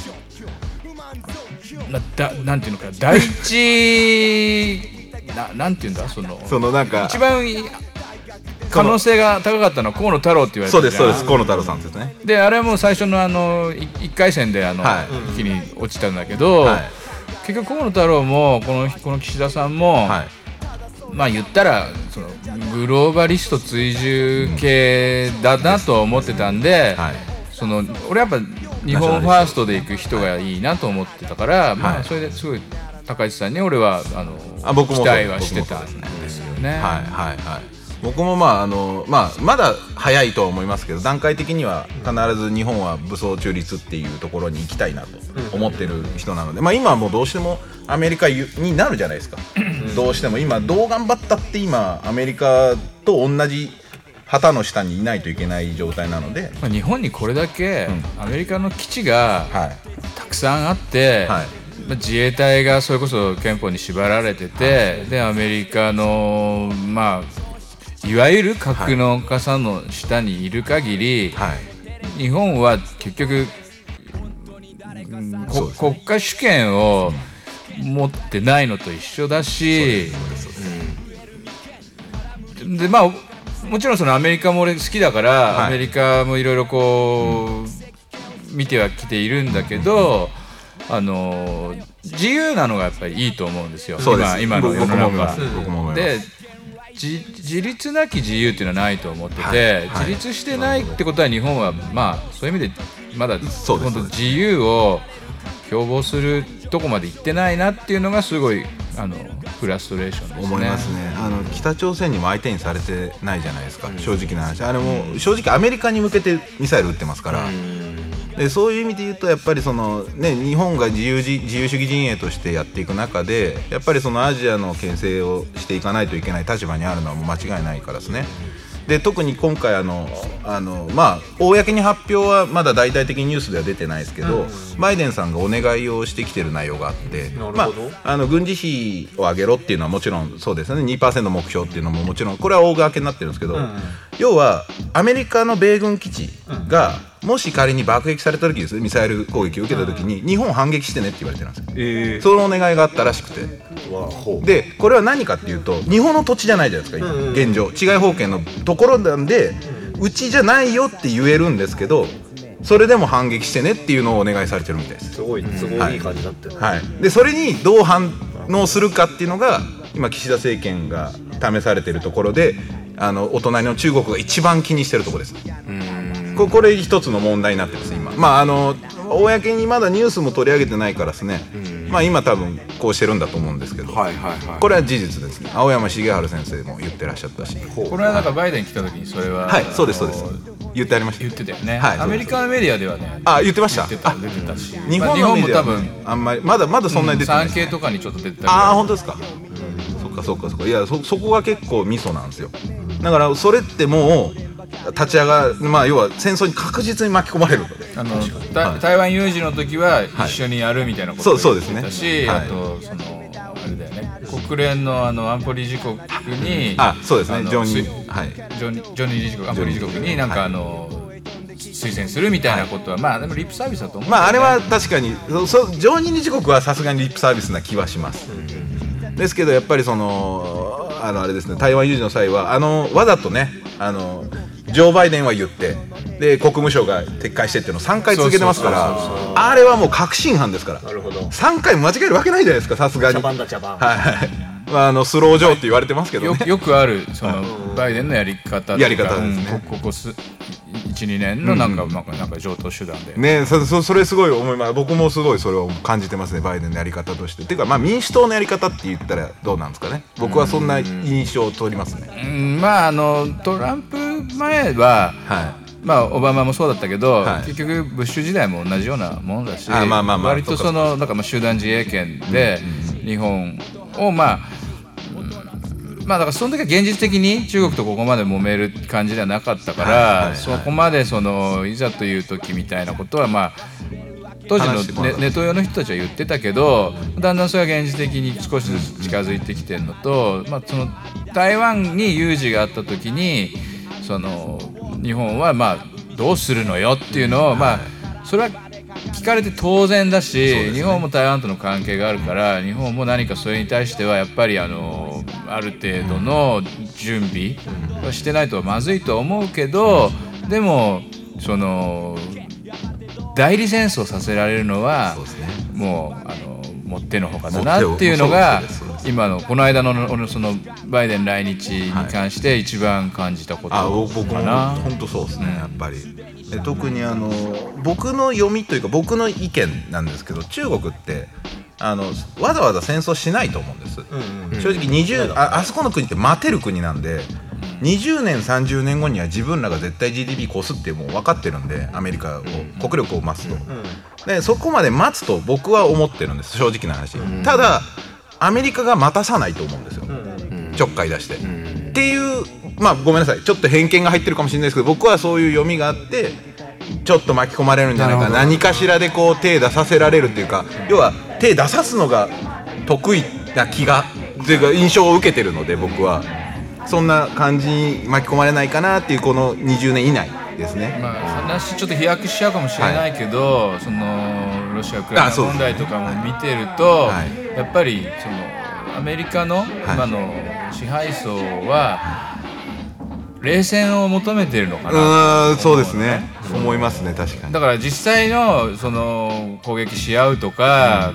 なだなんていうのか第一ななんていうんだ？そのそのなんか一番可能性が高かったのは河野太郎って言われてそうですそうです。河野太郎さんですね。であれはもう最初のあのい一回戦であの、はい。一気に落ちたんだけど、はい。結局河野太郎もこのこの岸田さんも、はい。まあ言ったらそのグローバリスト追従系だなとは思ってたんで、はい。その俺やっぱ日本ファーストで行く人がいいなと思ってたから、まあ、はいそれですごい高市さんに俺はあのあ僕も期待はしてたんですよね。はいはいはい。僕もまああの、まあ、まだ早いとは思いますけど段階的には必ず日本は武装中立っていうところに行きたいなと思ってる人なので、まあ、今はもうどうしてもアメリカになるじゃないですか。どうしても今どう頑張ったって今アメリカと同じ旗の下にいないといけない状態なので、まあ、日本にこれだけアメリカの基地がはい。たくさんあって、はい。まあ自衛隊がそれこそ憲法に縛られてて、でアメリカのまあいわゆる核の傘の下にいる限り、はい。日本は結局、うん。こそうです国家主権を持ってないのと一緒だし、うん。でまあもちろんそのアメリカも俺好きだから、はい。アメリカもいろいろこう、見てはきているんだけど、あの自由なのがやっぱりいいと思うんですよ。そうです。今今の世の中。で自自立なき自由っていうのはないと思ってて、はい。はい。自立してないってことは日本はまあそういう意味でまだ本当自由を標榜するとこまで行ってないなっていうのがすごいあのフラストレーションですね。思いますね。あの北朝鮮にも相手にされてないじゃないですか、正直な話。あれも正直アメリカに向けてミサイル撃ってますから、でそういう意味で言うとやっぱりその、ね、日本が自由じ自由主義陣営としてやっていく中でやっぱりそのアジアの牽制をしていかないといけない立場にあるのはもう間違いないからですね。で特に今回あのあのまあ公に発表はまだ大々的にニュースでは出てないですけど、バイデンさんがお願いをしてきてる内容があってまあ、あの軍事費を上げろっていうのはもちろんそうですね。2%目標っていうのももちろんこれは大掛けになってるんですけど、要はアメリカの米軍基地がもし仮に爆撃された時ですねミサイル攻撃を受けた時に日本反撃してねって言われてるんですよ。そのお願いがあったらしくて。でこれは何かっていうと日本の土地じゃないじゃないですか今現状。治外法権のところなんでうちじゃないよって言えるんですけどそれでも反撃してねっていうのをお願いされてるみたいです。すごいすごいい。い感じになってる、はい、でそれにどう反応するかっていうのが今岸田政権が試されているところであのお隣の中国が一番気にしてるところですここれ一つの問題になってます今。まああの公にまだニュースも取り上げてないからですね。まあ今多分こうしてるんだと思うんですけど、はいはいはい。これは事実ですね。青山茂春先生も言ってらっしゃったし。これはなんかバイデン来た時にそれは、はい。そうですそうです。言ってありました。言ってたよね、はい。アメリカのメディアではねあ言ってました。言ってた出てたし。日まあ本のメディアは日本も多分あんまりまだまだそんなに出てない産経とかにちょっと出てたああ本当ですか、そっかそっかそっか。いやそそこが結構ミソなんですよ。だからそれってもう立ち上がまあ要は戦争に確実に巻き込まれるあのた台湾有事の時は一緒にやるみたいなことをそうそう言ですね。あとそのあれだよね。国連のあの安保理事国にあそうですね。ジョニすーはい。ジョニジョニー理事国安保理事国になんかあの、推薦するみたいなことは、まあでもリップサービスだと思うね。まああれは確かにそそ常任理事国はさすがにリップサービスな気はします、ですけどやっぱりそのあのあれですね台湾有事の際はあのわざとねあのジョー・バイデンは言って。で国務省が撤回してっていうのを3回続けてますから。あれはもう確信犯ですから。なるほど。3回間違えるわけないじゃないですかさすがに。はいはい。まああのスロージョーって言われてますけどね。よよくあるそのバイデンのやり方とか。やり方ですね。うんこここす12年のなん。か、なんかなんか上等手段で、ねそそそれすごい思います。僕もすごいそれを感じてますねバイデンのやり方として。っていうかまあ民主党のやり方って言ったらどうなんですかね。僕はそんな印象を通りますね。うんまああのトランプ前は、はまあオバマもそうだったけど、はい。結局ブッシュ時代も同じようなものだしあまあまあまあ割とそのなんかまあ集団自衛権で日本をまあうんまあだからその時は現実的に中国とここまで揉める感じではなかったから、そこまでそのいざという時みたいなことはまあ当時のネネット用の人たちは言ってたけどだんだんそれが現実的に少しずつ近づいてきてるのと、まあ、その台湾に有事があった時にその日本はまあどうするのよっていうのを、まあそれは聞かれて当然だし、日本も台湾との関係があるから日本も何かそれに対してはやっぱりあのある程度の準備はしてないとまずいとは思うけどでもその代理戦争させられるのは、もうあのもってのほかだなっていうのが今のこの間ののそのバイデン来日に関して一番感じたことあ僕もかな。本当そうですね、やっぱり。で特にあの僕の読みというか僕の意見なんですけど中国ってあのわざわざ戦争しないと思うんです、正直20ああそこの国って待てる国なんで20年30年後には自分らが絶対 GDP 越すってもう分かってるんでアメリカを国力を増すと、でそこまで待つと僕は思ってるんです正直な話、ただアメリカが待たさないと思うんですよ、ちょっかい出して、っていうまあごめんなさい。ちょっと偏見が入ってるかもしれないですけど僕はそういう読みがあってちょっと巻き込まれるんじゃないか何かしらでこう手出させられるっていうか要は手出さすのが得意な気がっていうか印象を受けてるので僕は。そんな感じに巻き込まれないかなっていうこの20年以内ですね。まあ、話ちょっと飛躍しちゃうかもしれないけど、そのロシア・ウクライナ問題とかも見てると、はい。やっぱりそのアメリカの今の支配層は冷戦を求めてるのかうなーんそうですね思いますね確かに。だから実際のその攻撃し合うとか、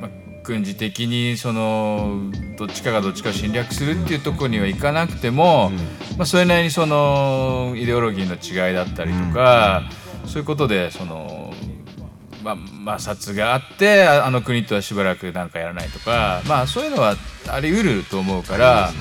まあ軍事的にそのどっちかがどっちかを侵略するっていうところにはいかなくても、まあ、それなりにそのイデオロギーの違いだったりとか、そういうことでその。まあ、摩擦があってああの国とはしばらくなんかやらないとか、まあ、そういうのはあり得ると思うから、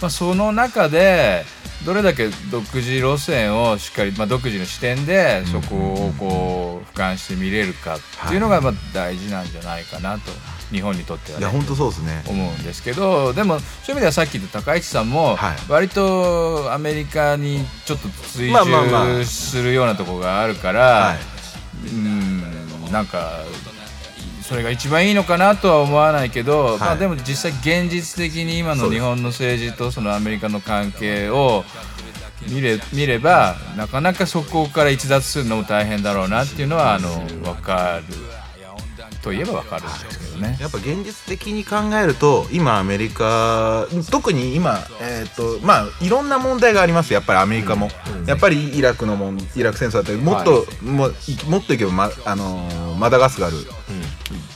まあ、その中でどれだけ独自路線をしっかり、まあ、独自の視点でそこをこう俯瞰して見れるかっていうのがまあ大事なんじゃないかなと日本にとってはいねや本当そうですね。思うんですけどでもそういう意味ではさっき言った高市さんもはい。割とアメリカにちょっと追従するようなところがあるから、はい。うんなんかそれが一番いいのかなとは思わないけど、まあ、でも実際現実的に今の日本の政治とそのアメリカの関係を見れ見ればなかなかそこから逸脱するのも大変だろうなっていうのはあの分かる。といえば分かるんですけどね。やっぱ現実的に考えると今アメリカ特に今えっ、とまあいろんな問題がありますやっぱりアメリカも、やっぱりイラクのもんイラク戦争だったりもっと、もういもっといけば、まあのーマダガスカル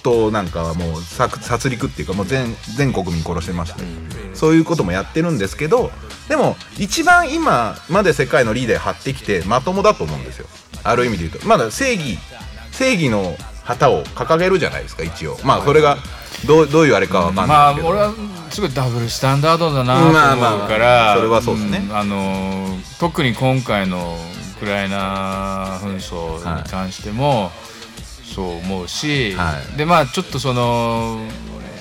となんかはもう殺殺戮っていうかもう全全国民殺してました、そういうこともやってるんですけどでも一番今まで世界のリーダー張ってきてまともだと思うんですよ。ある意味で言うと。まだ正義正義の旗を掲げるじゃないですか一応。まあそれがどうどういうあれかは分かんまないですけど、あ俺はすごいダブルスタンダードだなと思うまあまあまあからそれはそうですね。んあの特に今回のウクライナ紛争に関してもそう思うし、はい。でまあちょっとその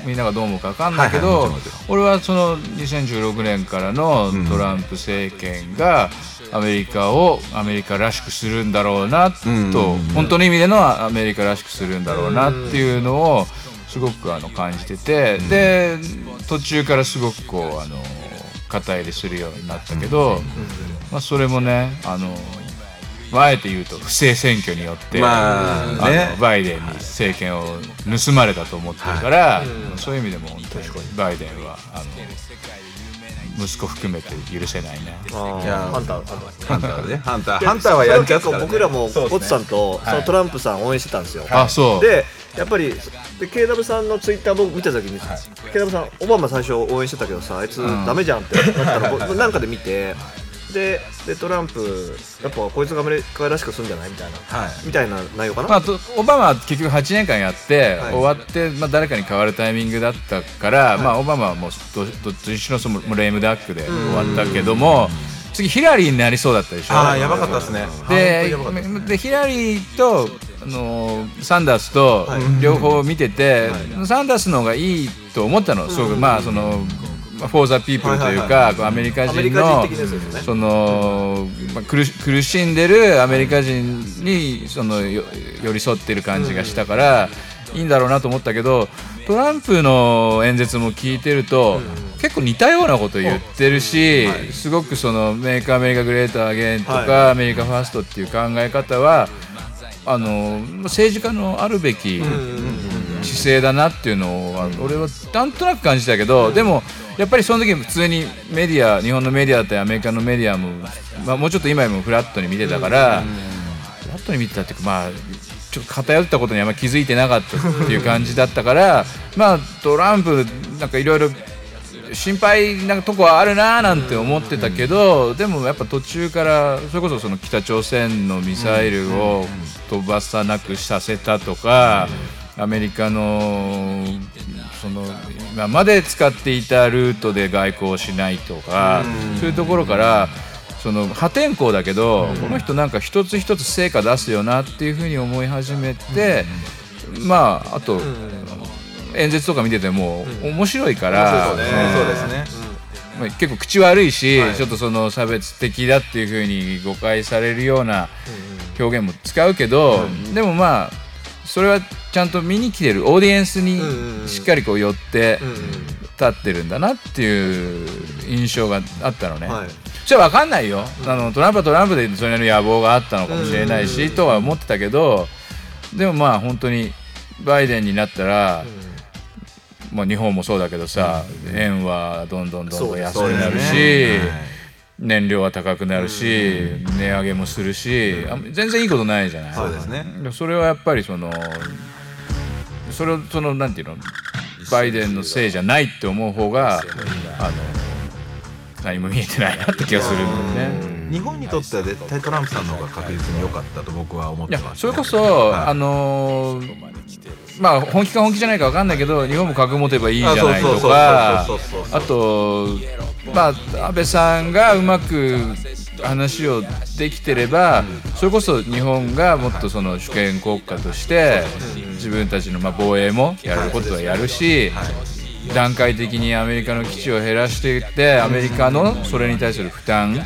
みんながどう思うか分かんないけど、はいはい俺はその2016年からのトランプ政権がアメリカをアメリカらしくするんだろうなと、ん本当の意味でのアメリカらしくするんだろうなっていうのをすごくあの感じてて、で途中からすごくこうあの肩入れするようになったけど、まあ、それもねあのまああえて言うと不正選挙によって、まあね。バイデンに政権を盗まれたと思ってるから、そういう意味でも本当にバイデンはあの息子含めて許せないね。いやハンターハンター。ハンターね。ハンターハンターはやっちゃうそれは結構僕らもオツさんとそのトランプさん応援してたんですよ、あそう。でやっぱりで KW さんのツイッター僕見た時に、KW さんオバマ最初応援してたけどさあいつダメじゃんってなったの僕なんかで見てででトランプやっぱこいつがアメリカらしくするんじゃないみたいな、はい。みたいな内容かな、まあ、とオバマは結局8年間やって、はい。終わって、まあ、誰かに変わるタイミングだったから、まあ、オバマはもうどどっちにしろそのレームダックで終わったけども次ヒラリーになりそうだったでしょ？ああやばかったですね。ででヒラリーとあのサンダースと両方見てて、サンダースの方がいいと思ったの、すごくまあその。まあフォーザピープルというか、アメリカ人のその、まあ、苦し苦しんでるアメリカ人にそのよ寄り添ってる感じがしたから、いいんだろうなと思ったけどトランプの演説も聞いてると、結構似たようなこと言ってるし、すごくそのメイクアメリカグレートアゲインとか、はい。アメリカファーストっていう考え方はあの政治家のあるべき姿勢だなっていうのは俺はなんとなく感じたけど、でもやっぱりその時普通にメディア日本のメディアだったりアメリカのメディアも、まあ、もうちょっと今よりもフラットに見てたから、フラットに見てたっていうかまあちょっと偏ったことにあんまり気づいてなかったっていう感じだったからまあトランプなんかいろいろ心配なとこはあるなーなんて思ってたけど、でもやっぱ途中からそれこそその北朝鮮のミサイルを飛ばさなくさせたとか、アメリカのその今まで使っていたルートで外交をしないとか、そういうところからその破天荒だけど、この人なんか一つ一つ成果出すよなっていうふうに思い始めて、まああと、演説とか見てても面白いから、そうですね。まあ、結構口悪いし、ちょっとその差別的だっていうふうに誤解されるような表現も使うけど、でもまあそれはちゃんと見に来てるオーディエンスにしっかりこう寄って立ってるんだなっていう印象があったのね。はい。じゃあ分かんないよ。あのトランプはトランプでそれの野望があったのかもしれないしとは思ってたけどでもまあ本当にバイデンになったら、まあ、日本もそうだけどさ、円はどんどんどんどん安くなるし、燃料は高くなるし、値上げもするし、あ全然いいことないじゃない。そうですね。でそれはやっぱりそのそれをそのなんていうの？バイデンのせいじゃないって思う方があの何も見えてないなって気がするんだよね。日本にとっては絶対トランプさんの方が確実に良かったと僕は思ってます、それこそ、はい。あのーまあ本気か本気じゃないか分かんないけど日本も核持てばいいじゃないとかあとまあ安倍さんがうまく話をできてれば、それこそ日本がもっとその主権国家として自分たちのまあ防衛もやることはやるし、段階的にアメリカの基地を減らしていってアメリカのそれに対する負担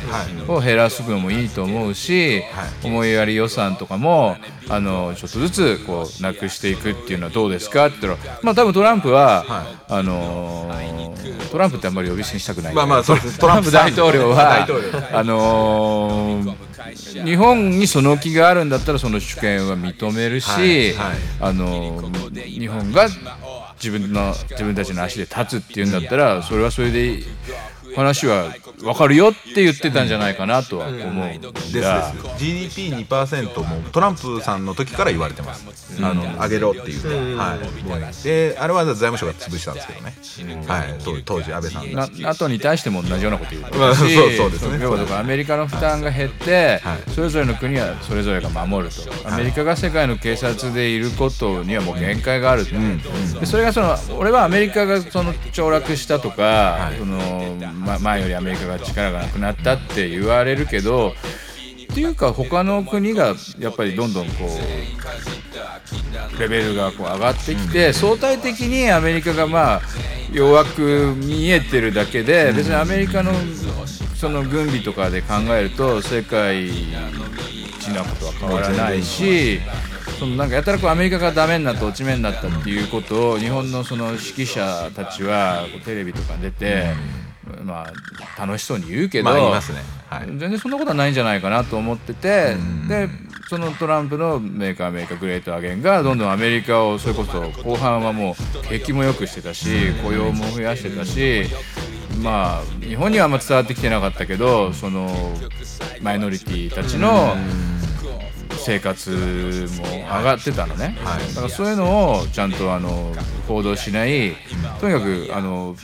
を減らすのもいいと思うし、思いやり予算とかもあのちょっとずつこうなくしていくっていうのはどうですかって言ったらまあ多分トランプは、あのートランプってあんまり呼び捨てにしたくない。まあまあそうです。トランプ大統領。はあのー日本にその気があるんだったらその主権は認めるし、はい。はい。あのー日本が自分の自分たちの足で立つっていうんだったらそれはそれで話は分かるよって言ってたんじゃないかなとは思うん。です。です。GDP2% もトランプさん。の時から言われてます、あの上げろっていう、はい、であれは財務省が潰したん。ですけどね、はい、当当時安倍さん。がな NATO に対しても同じようなこと言ってまあ、そうそうですねアメリカの負担が減って、はいそれぞれの国はそれぞれが守ると、アメリカが世界の警察でいることにはもう限界があると、でそれがその俺はアメリカがその凋落したとか、はいそのま、前よりアメリカが力がなくなったって言われるけどっていうか他の国がやっぱりどんどんこうレベルがこう上がってきて、相対的にアメリカがまあ弱く見えてるだけで、別にアメリカのその軍備とかで考えると世界一なことは変わらないし。そのなんかやたらこうアメリカがダメになった落ち目になったっていうことを日本のその識者たちはこうテレビとかに出て、まあ楽しそうに言うけど、まあね。はい。全然そんなことはないんじゃないかなと思ってて、でそのトランプの Make America Great Again がどんどんアメリカをそれこそ後半はもう景気も良くしてたし雇用も増やしてたしまあ日本にはあんま伝わってきてなかったけどそのマイノリティたちの生活も上がってたのね、だからそういうのをちゃんとあの報道しない。とにかくあの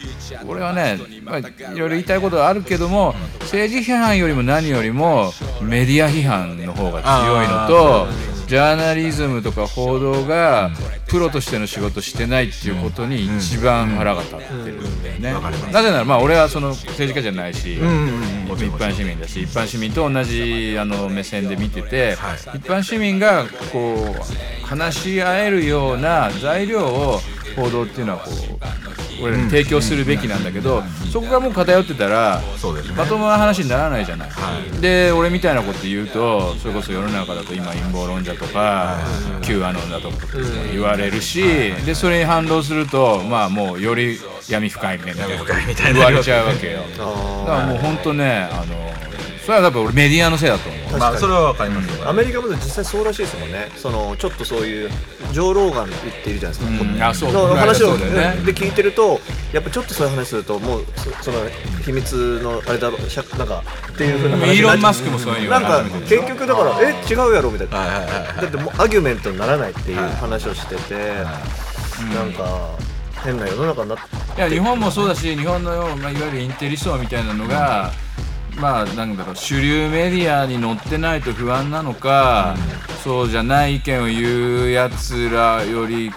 俺はね、まあ、いろいろ言いたいことはあるけども政治批判よりも何よりもメディア批判の方が強いのとジャーナリズムとか報道がプロとしての仕事してないっていうことに一番腹が立ってるんだよね。なぜならまあ俺はその政治家じゃないし、一般市民だし一般市民と同じあの目線で見てて、一般市民がこう話し合えるような材料を報道っていうのはこう俺らに提供するべきなんだけど、そこがもう偏ってたらそうですねまともな話にならないじゃない。で俺みたいなこと言うとそれこそ世の中だと今陰謀論者とか Q アノンだとか言われるし、でそれに反論するとまあもうより闇深いみたいな。言われちゃうわけよ。だからもう本当ねあのそれはやっぱ俺メディアのせいだと思う。まあそれはわかりますよ。アメリカも実際そうらしいですもんね。そのちょっとそういうジョー・ローガン言っているじゃないですか、うん。あそう。の話を、ね。で聞いてるとやっぱちょっとそういう話するともうそその秘密のあれだろしゃなんかっていうふうな話イーロン・になっちゃう。マスクもそういうなんか結局だからえ違うやろみたいな、はいはいはいはい。だってもうアギュメントにならないっていう話をしてて、なんか変な世の中になっていや日本もそうだし日本の、まあ、いわゆるインテリ層みたいなのが、まあなんだろう主流メディアに載ってないと不安なのか、そうじゃない意見を言うやつらより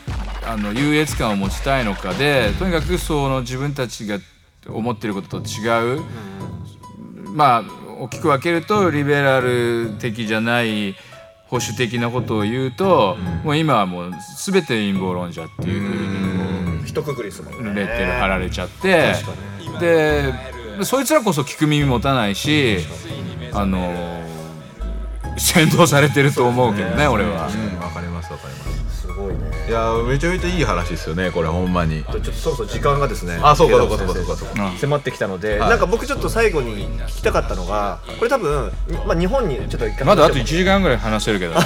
あの優越感を持ちたいのかでとにかくその自分たちが思ってることと違う、まあ大きく分けるとリベラル的じゃない保守的なことを言うと、もう今はもう全て陰謀論者っていうふうに一括りですもんね。レッテル貼られちゃって。でそいつらこそ聞く耳持たないしあの先導されてると思うけどね俺は。うん。わかりますわかりますすごいね。いやめちゃめちゃいい話ですよねこれほんまに。ちょっとそろそろ時間がですね。あそうかそうかそうかそうかそうか。迫ってきたので、はい。なんか僕ちょっと最後に聞きたかったのがこれ多分、まあ、日本にちょっと一回まだあと1時間ぐらい話せるけど、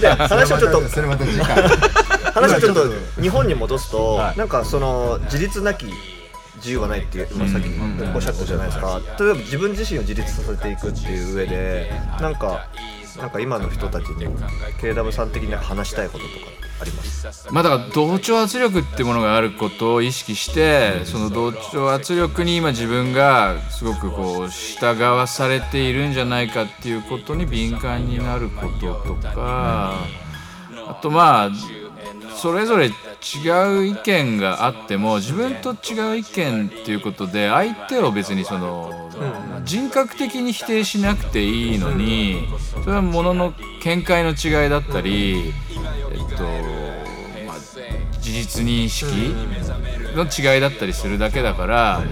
で 話をちょっとそれまた次回 話をちょっと日本に戻すと、はい。なんかその自立なき自由はないっていう、まあ、さっきおっしゃったじゃないですか、例えば自分自身を自立させていくっていう上でなんかなんか今の人たちに KW さん的に話したいこととかあります？まあだから同調圧力ってものがあることを意識してその同調圧力に今自分がすごくこう従わされているんじゃないかっていうことに敏感になることとかあとまあそれぞれ違う意見があっても自分と違う意見っていうことで相手を別にその人格的に否定しなくていいのにそれはものの見解の違いだったりえっとまあ事実認識の違いだったりするだけだから、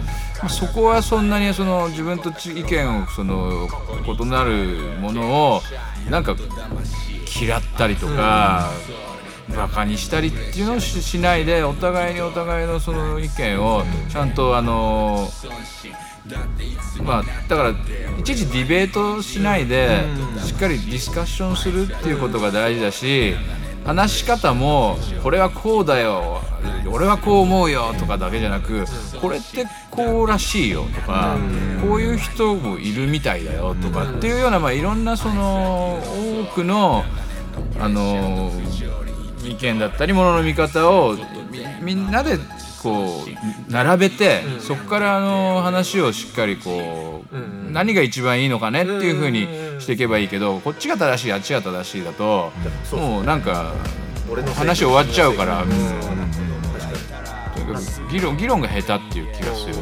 そこはそんなにその自分と意見をその異なるものをなんか嫌ったりとか、バカにしたりっていうのをしないでお互いにお互いのその意見をちゃんとあのまあだからいちいちディベートしないでしっかりディスカッションするっていうことが大事だし話し方もこれはこうだよ俺はこう思うよとかだけじゃなくこれってこうらしいよとかこういう人もいるみたいだよとかっていうようなまあいろんなその多くのあの意見だったりものの見方をみみんなでこう並べて、そこからあの話をしっかりこう、何が一番いいのかねっていうふうにしていけばいいけどこっちが正しいあっちが正しいだともうなんか話終わっちゃうから、議論議論が下手っていう気がする。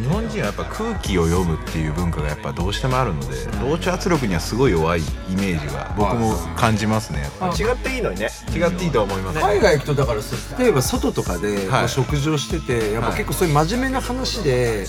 日本人はやっぱ空気を読むっていう文化がやっぱどうしてもあるので同調圧力にはすごい弱いイメージが僕も感じますねやっぱ違っていいのにね。り違っていいとは思います。海外行くとだからさ例えば外とかではい。こう食事をしててやっぱはい。結構そういう真面目な話で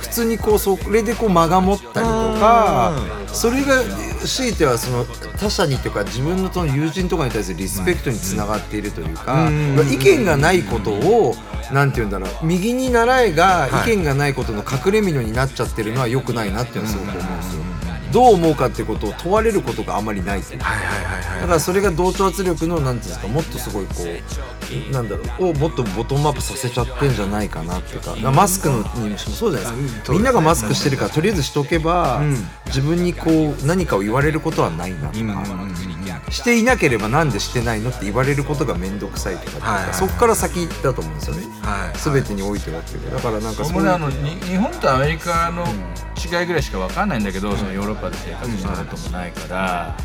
普通にこうそれでこう間が持ったりとかそれが強いてはその他者にとか自分のその友人とかに対するリスペクトにつながっているというか意見がないことをなんて言うんだろう右に習えが意見がないことの隠れ蓑になっちゃってるのは良くないなっていうのはすごく思うんですよ。どう思うかってことを問われることがあまりない。だからそれが同調圧力のなんていうんですかもっとすごいこうなんだろうをもっとボトムアップさせちゃってんじゃないかなっていうかマスクのもそうじゃないですか、みんながマスクしてるからとりあえずしとけば、自分にこう何かを言われることはないなとか、していなければなんでしてないのって言われることが面倒くさいとかっていうか、はい。はいそこから先だと思うんですよね、はい。全てにおいてはっていうかだからなんかそういう俺あのに日本とアメリカの違いぐらいしか分かんないんだけど、そのヨーロッパで生活したこともないから、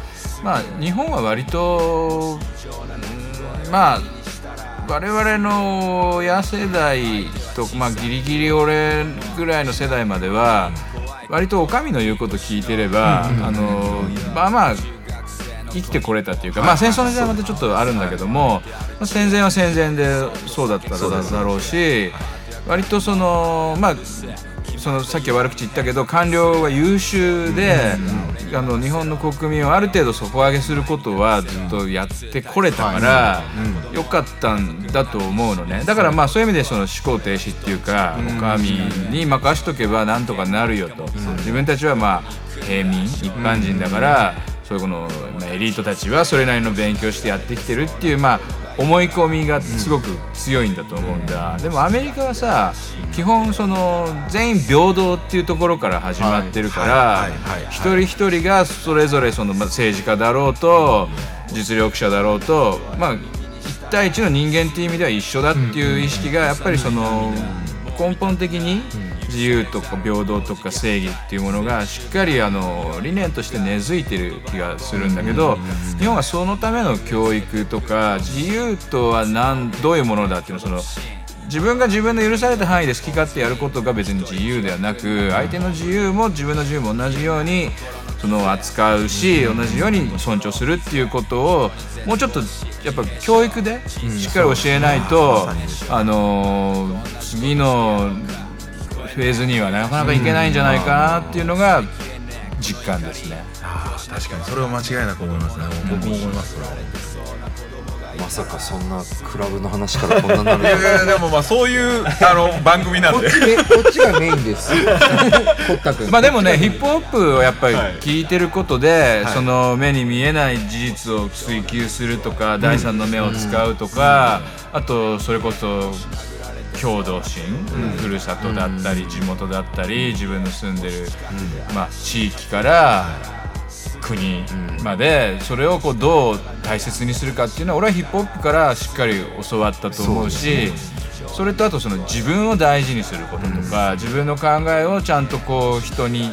まあ日本は割と、うんまあ我々の親世代と、まあ、ギリギリ俺ぐらいの世代までは割とお上の言うこと聞いてれば、あのまあまあ生きてこれたっていうか、まあ、戦争の時代はまたちょっとあるんだけども、まあ戦前は戦前でそうだっただろうし割とそのまあそのさっきは悪口言ったけど官僚が優秀で、あの日本の国民をある程度底上げすることはずっとやってこれたから、よかったんだと思うのね。だからまあそういう意味でその思考停止っていうか、お上に任しとけばなんとかなるよと、自分たちはまあ平民一般人だから、そういうこの、まあ、エリートたちはそれなりの勉強してやってきてるっていうまあ思い込みがすごく強いんだと思うんだ、でもアメリカはさ基本その全員平等っていうところから始まってるから、一人一人がそれぞれそのまあ政治家だろうと実力者だろうとまあ1対1の人間っていう意味では一緒だっていう意識がやっぱりその根本的に自由とか平等とか正義っていうものがしっかりあの理念として根付いてる気がするんだけど日本はそのための教育とか自由とは何どういうものだっていうのをその自分が自分の許された範囲で好き勝手やることが別に自由ではなく相手の自由も自分の自由も同じようにその扱うし同じように尊重するっていうことをもうちょっとやっぱ教育でしっかり教えないと、あのー次のフェーズにはなかなかいけないんじゃないかなっていうのが実感ですね。あー確かにそれは間違いなく思いますね。僕も思います。それはまさかそんなクラブの話からこんなになるいやいやでもまあそういうあの番組なんで。こっちめこっちがメインです。まあでもねヒップホップをやっぱり聞いてることで、その目に見えない事実を追求するとか、第三の目を使うとか、あとそれこそ郷土心、ふるさとだったり地元だったり自分の住んでる、まあ、地域から国までそれをこうどう大切にするかっていうのは俺はヒップホップからしっかり教わったと思うしそれとあとその自分を大事にすることとか、自分の考えをちゃんとこう人に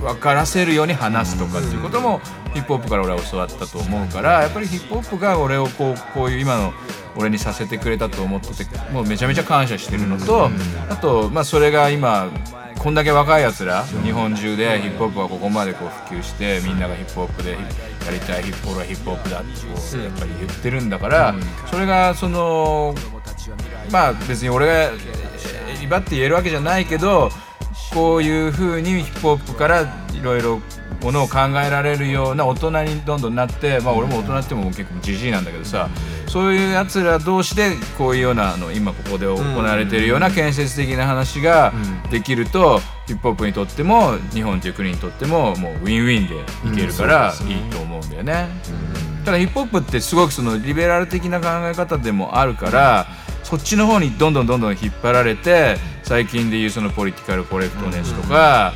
分からせるように話すとかっていうこともヒップホップから俺は教わったと思うからやっぱりヒップホップが俺をこうこういう今の俺にさせてくれたと思っててもうめちゃめちゃ感謝してるのとあとまあそれが今こんだけ若いやつら日本中でヒップホップがここまでこう普及してみんながヒップホップでやりたいヒップホップはヒップホップだってこうやっぱり言ってるんだからそれがそのまあ別に俺がえー威張って言えるわけじゃないけどこういう風にヒップホップからいろいろものを考えられるような大人にどんどんなってまあ俺も大人っても結構じじいなんだけどさそういうやつら同士でこういうようなあの今ここで行われているような建設的な話ができるとヒップホップにとっても日本という国にとってももうウィンウィンでいけるからいいと思うんだよね。ただヒップホップってすごくそのリベラル的な考え方でもあるからそっちの方にどんどんどんどん引っ張られて最近でいうそのポリティカルコレクトネスとか、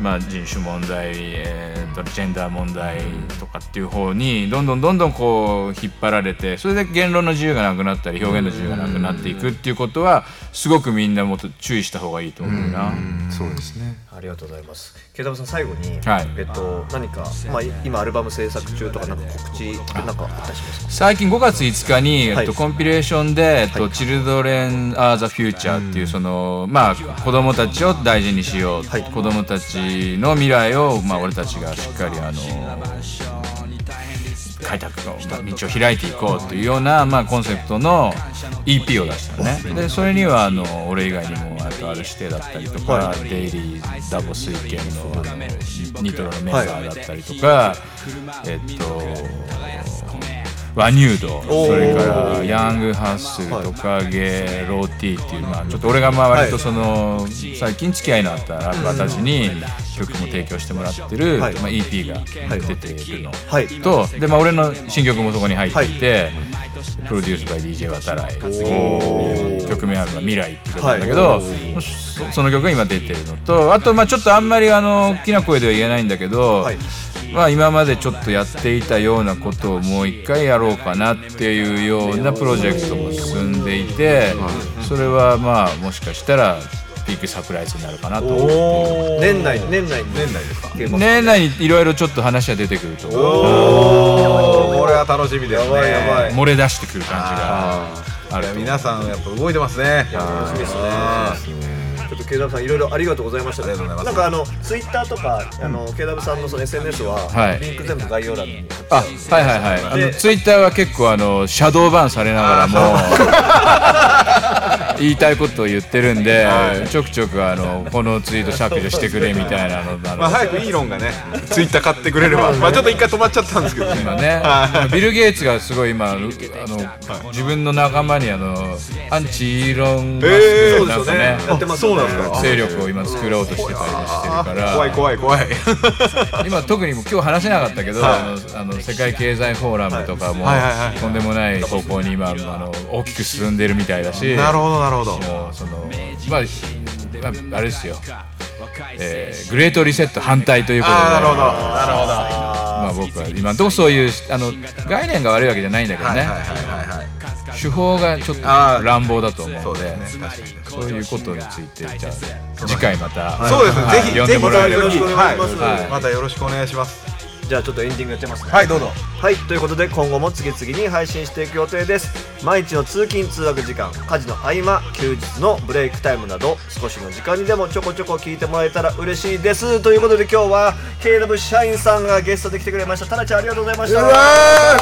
まあ、人種問題、えーとジェンダー問題とかっていう方にどんどんどんどんこう引っ張られてそれで言論の自由がなくなったり表現の自由がなくなっていくっていうことはすごくみんなもっと注意した方がいいと思うな。そうですね。ありがとうございます。ケイタブさん最後に、はい。えっと何かまあい今アルバム制作中とかなんか告知なんかあったりしますか？最近5月5日に、はい。えっと、コンピレーションで、えっとはい。Children are the Future っていうその、まあ、子供たちを大事にしよう、はい。子供たちの未来を、まあ、俺たちがしっかりあの開拓のまあ道を開いていこうというような、まあ、コンセプトの EP を出したのね。でそれにはあの俺以外にもあとある指定だったりとか、デイリーダボ水拳のニトロのメンバーだったりとか、えっとワニュー。ドそれからヤングハッスルとかゲーローティーっていうまあちょっと俺がまあ割とその最近付き合いのあったラッパーたちに曲も提供してもらってるまあ EP が出てるの。はい。とでまあ俺の新曲もそこに入ってい。てプロデュースバイ。DJ 渡来曲名は「未来」って曲なんだけどそその曲が今出てるのとあとまあちょっとあんまりあの大きな声では言えないんだけど、はいまあ、今までちょっとやっていたようなことをもう一回やろうかなっていうようなプロジェクトも進んでいてそれはまあもしかしたらビッグサプライズになるかなと思って。年内年内。年内ですか。年内にいろいろちょっと話は出てくると。思うおー。これは楽しみですね。やばいやばい。漏れ出してくる感じがある皆さんやっぱ動いてますね。楽しみですね。ちょっとケイダブさんいろいろありがとうございましたね。ありがとうございます。なんかあのツイッターとかあのケイダブさんのその SNS は、はい。リンク全部概要欄に。あはいはいはい。あでのツイッターは結構あのシャドーバンされながらも 言いたいことを言ってるんで、ちょくちょくあのこのツイート削除してくれみたいなのまあ早くイーロンがねツイッター買ってくれればまあちょっと一回止まっちゃったんですけどね。今ね、ビル・ゲイツがすごい今あの自分の仲間にあのアンチイーロン・マスクなんかね,、やってますそうですか勢力を今作ろうとしてたりしてるから。怖い怖い怖い。今特に今日話せなかったけど、あのあの世界経済フォーラムとかも、はいはいはい。とんでもない方向に今あの大きく進んでるみたいだしなるほどなるほど。もうそのまあ、まあ、あれですよ、えーグレートリセット反対ということで。なるほどなるほどまあ僕は今のところそういうあの概念が悪いわけじゃないんだけどね、手法がちょっと乱暴だと思うそうのでそういうことについてじゃあ次回また、そうですねはいぜひ呼んでもらえればぜひよろしくお願いしますはいまたよろしくお願いしますじゃあちょっとエンディングやってますね。はいどうぞ。はいということで今後も次々に配信していく予定です。毎日の通勤通学時間家事の合間休日のブレイクタイムなど少しの時間にでもちょこちょこ聞いてもらえたら嬉しいです。ということで今日は KW 社員さんがゲストで来てくれました。タナちゃんありがとうございました。あ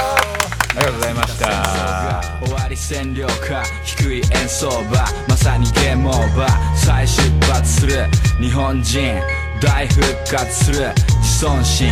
りがとうございました。終わり占領か低い演奏場。まさにゲームオーバー。再出発する日本人。大復活する自尊心